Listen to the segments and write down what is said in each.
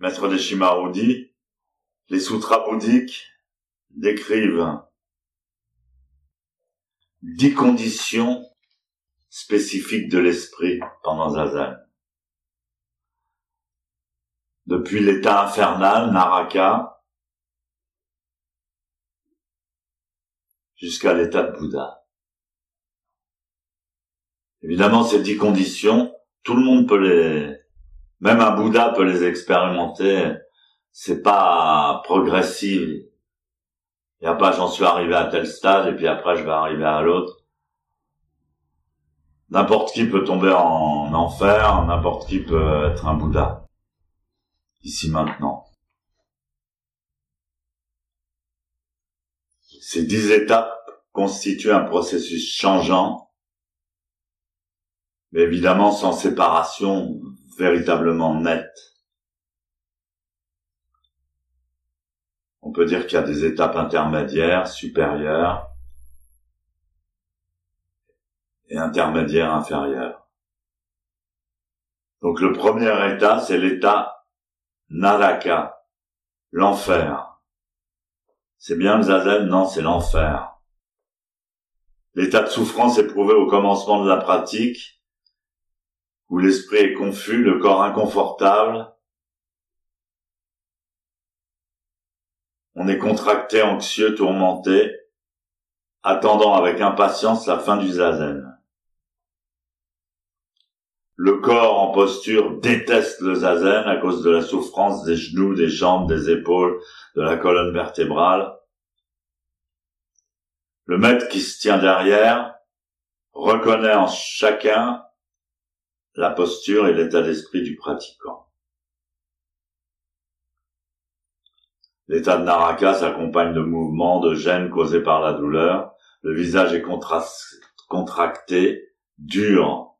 maître des Shimarudi, les sutras bouddhiques décrivent dix conditions spécifiques de l'esprit pendant Zazen. Depuis l'état infernal, Naraka, jusqu'à l'état de Bouddha. Évidemment, ces dix conditions, tout le monde peut les, même un Bouddha peut les expérimenter. C'est pas progressif. Il n'y a pas j'en suis arrivé à tel stade et puis après je vais arriver à l'autre. N'importe qui peut tomber en enfer, n'importe qui peut être un Bouddha. Ici maintenant. Ces dix étapes constituent un processus changeant, mais évidemment sans séparation véritablement nette. On peut dire qu'il y a des étapes intermédiaires, supérieures, et intermédiaires inférieures. Donc le premier état, c'est l'état Naraka, l'enfer. C'est bien le zazen? Non, c'est l'enfer. L'état de souffrance éprouvé au commencement de la pratique, où l'esprit est confus, le corps inconfortable, on est contracté, anxieux, tourmenté, attendant avec impatience la fin du zazen. Le corps en posture déteste le zazen à cause de la souffrance des genoux, des jambes, des épaules, de la colonne vertébrale. Le maître qui se tient derrière reconnaît en chacun la posture et l'état d'esprit du pratiquant. L'état de Naraka s'accompagne de mouvements de gêne causés par la douleur. Le visage est contracté, dur,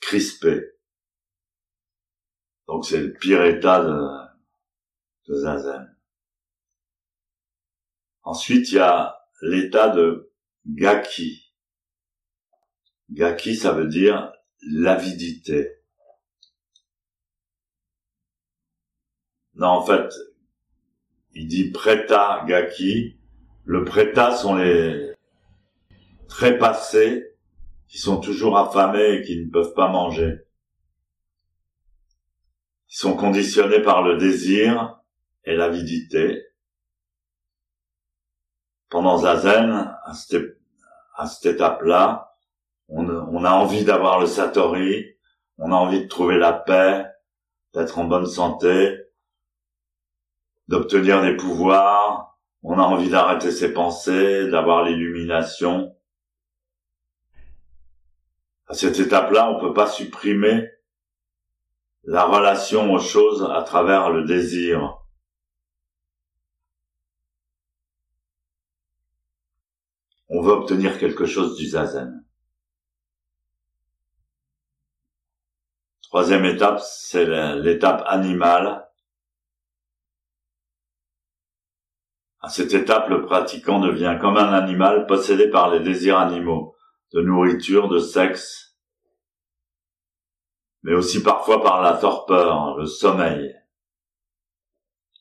crispé. Donc c'est le pire état de, de zazen. Ensuite, il y a l'état de gaki. Gaki, ça veut dire l'avidité. Non, en fait, il dit preta gaki. Le preta sont les trépassés qui sont toujours affamés et qui ne peuvent pas manger. Ils sont conditionnés par le désir et l'avidité. Pendant Zazen, à à cette étape-là, on, on a envie d'avoir le Satori, on a envie de trouver la paix, d'être en bonne santé, d'obtenir des pouvoirs, on a envie d'arrêter ses pensées, d'avoir l'illumination. À cette étape-là, on peut pas supprimer la relation aux choses à travers le désir. On veut obtenir quelque chose du zazen. Troisième étape, c'est l'étape animale. À cette étape, le pratiquant devient comme un animal possédé par les désirs animaux de nourriture, de sexe, mais aussi parfois par la torpeur, le sommeil,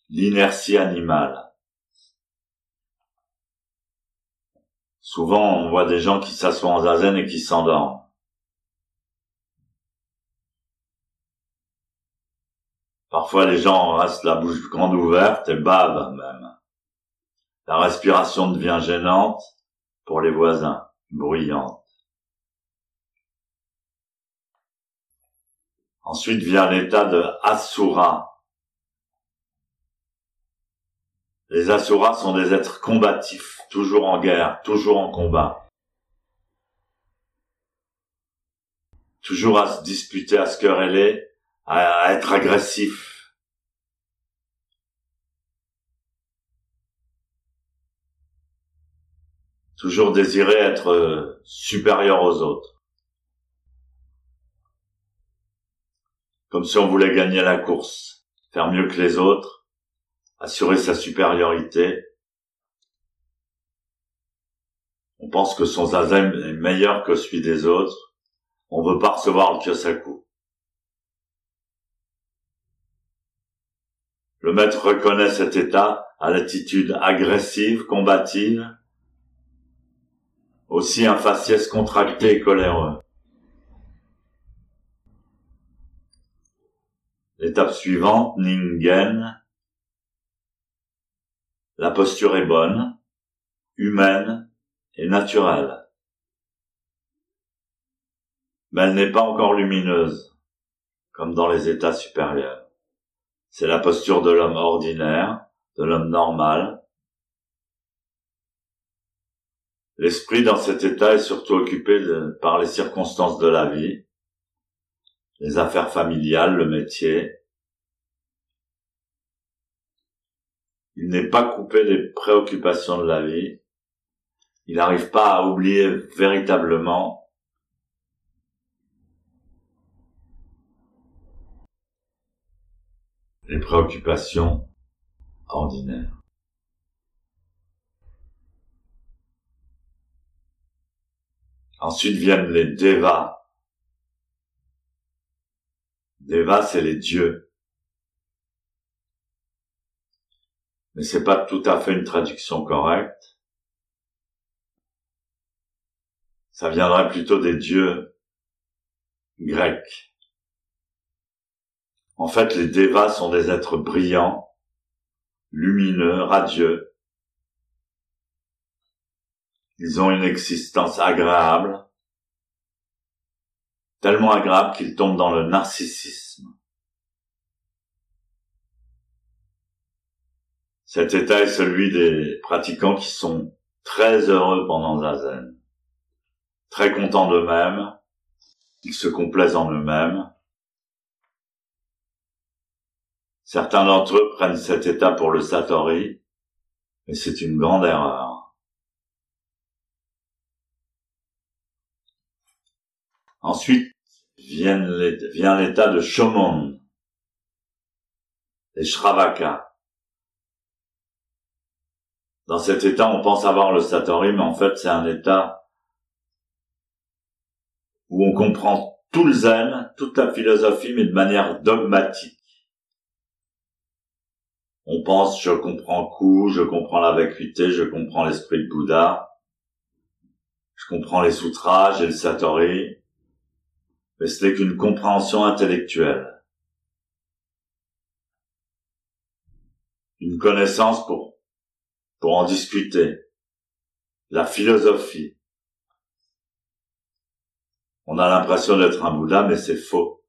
l'inertie animale. Souvent, on voit des gens qui s'assoient en zazen et qui s'endorment. Parfois, les gens restent la bouche grande ouverte et bavent même. La respiration devient gênante pour les voisins, bruyante. Ensuite vient l'état de Asura. Les Asuras sont des êtres combatifs, toujours en guerre, toujours en combat. Toujours à se disputer, à se quereller, à être agressif. Toujours désirer être supérieur aux autres. comme si on voulait gagner la course, faire mieux que les autres, assurer sa supériorité. On pense que son zazen est meilleur que celui des autres. On veut pas recevoir le kyosaku. Le maître reconnaît cet état à l'attitude agressive, combative, aussi un faciès contracté et coléreux. L'étape suivante, Ningen. La posture est bonne, humaine et naturelle. Mais elle n'est pas encore lumineuse, comme dans les états supérieurs. C'est la posture de l'homme ordinaire, de l'homme normal. L'esprit dans cet état est surtout occupé par les circonstances de la vie, les affaires familiales, le métier. Il n'est pas coupé des préoccupations de la vie. Il n'arrive pas à oublier véritablement les préoccupations ordinaires. Ensuite viennent les devas, Deva, c'est les dieux. Mais c'est pas tout à fait une traduction correcte. Ça viendrait plutôt des dieux grecs. En fait, les Devas sont des êtres brillants, lumineux, radieux. Ils ont une existence agréable, tellement agréable qu'il tombe dans le narcissisme. Cet état est celui des pratiquants qui sont très heureux pendant Zazen, très contents d'eux-mêmes, ils se complaisent en eux-mêmes. Certains d'entre eux prennent cet état pour le Satori, mais c'est une grande erreur. Ensuite, vient l'état de Shomon, les Shravaka. Dans cet état, on pense avoir le Satori, mais en fait, c'est un état où on comprend tout le zen, toute la philosophie, mais de manière dogmatique. On pense, je comprends Ku, je comprends la vacuité, je comprends l'esprit de Bouddha, je comprends les sutras, j'ai le Satori, mais ce n'est qu'une compréhension intellectuelle. Une connaissance pour, pour en discuter. La philosophie. On a l'impression d'être un Bouddha, mais c'est faux.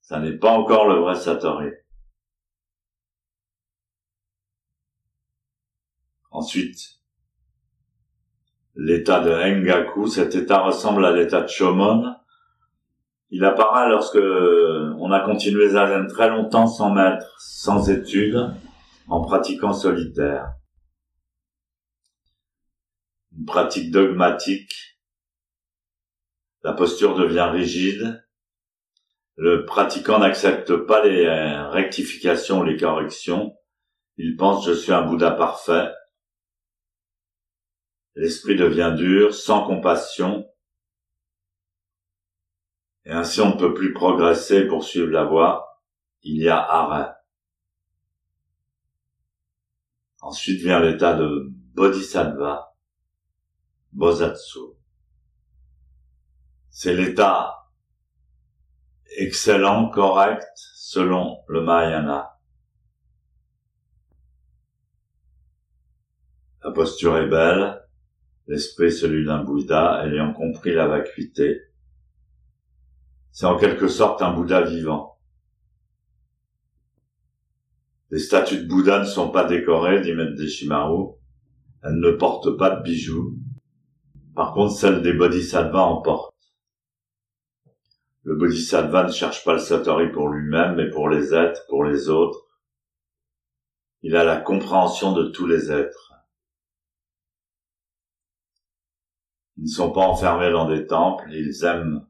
Ça n'est pas encore le vrai Satori. Ensuite, l'état de Engaku. Cet état ressemble à l'état de Shomon. Il apparaît lorsque on a continué Zazen très longtemps sans maître, sans études, en pratiquant solitaire. Une pratique dogmatique. La posture devient rigide. Le pratiquant n'accepte pas les rectifications ou les corrections. Il pense je suis un Bouddha parfait l'esprit devient dur, sans compassion, et ainsi on ne peut plus progresser pour suivre la voie, il y a arrêt. Ensuite vient l'état de bodhisattva, bosatsu. C'est l'état excellent, correct, selon le Mahayana. La posture est belle, l'esprit celui d'un Bouddha ayant compris la vacuité. C'est en quelque sorte un Bouddha vivant. Les statues de Bouddha ne sont pas décorées, dit Maître. Elles ne portent pas de bijoux. Par contre, celles des bodhisattvas en portent. Le bodhisattva ne cherche pas le satori pour lui-même, mais pour les êtres, pour les autres. Il a la compréhension de tous les êtres. Ils ne sont pas enfermés dans des temples, ils aiment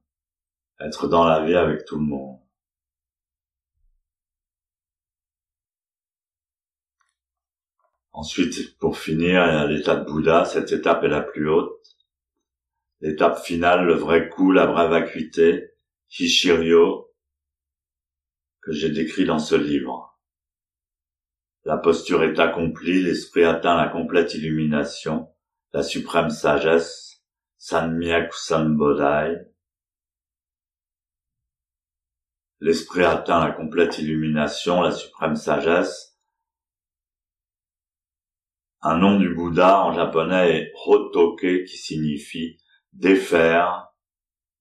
être dans la vie avec tout le monde. Ensuite, pour finir, il y a l'état de Bouddha. Cette étape est la plus haute. L'étape finale, le vrai coup, la vraie vacuité, Hishiryo, que j'ai décrit dans ce livre. La posture est accomplie, l'esprit atteint la complète illumination, la suprême sagesse, Sanmyak Sambodhai. L'esprit atteint la complète illumination, la suprême sagesse. Un nom du Bouddha en japonais est Hotoke qui signifie défaire,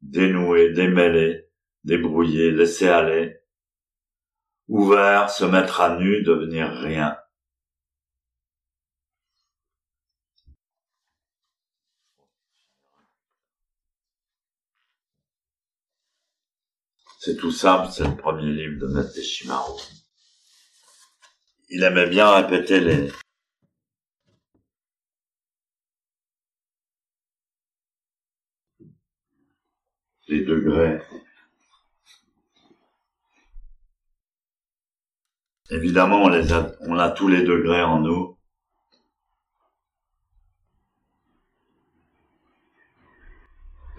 dénouer, démêler, débrouiller, laisser aller, ouvert, se mettre à nu, devenir rien. C'est tout simple, c'est le premier livre de Maître Deshimaru. Il aimait bien répéter les, les degrés. Évidemment, on, a, on a tous les degrés en nous.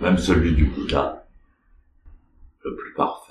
Même celui du Bouddha, plus parfait.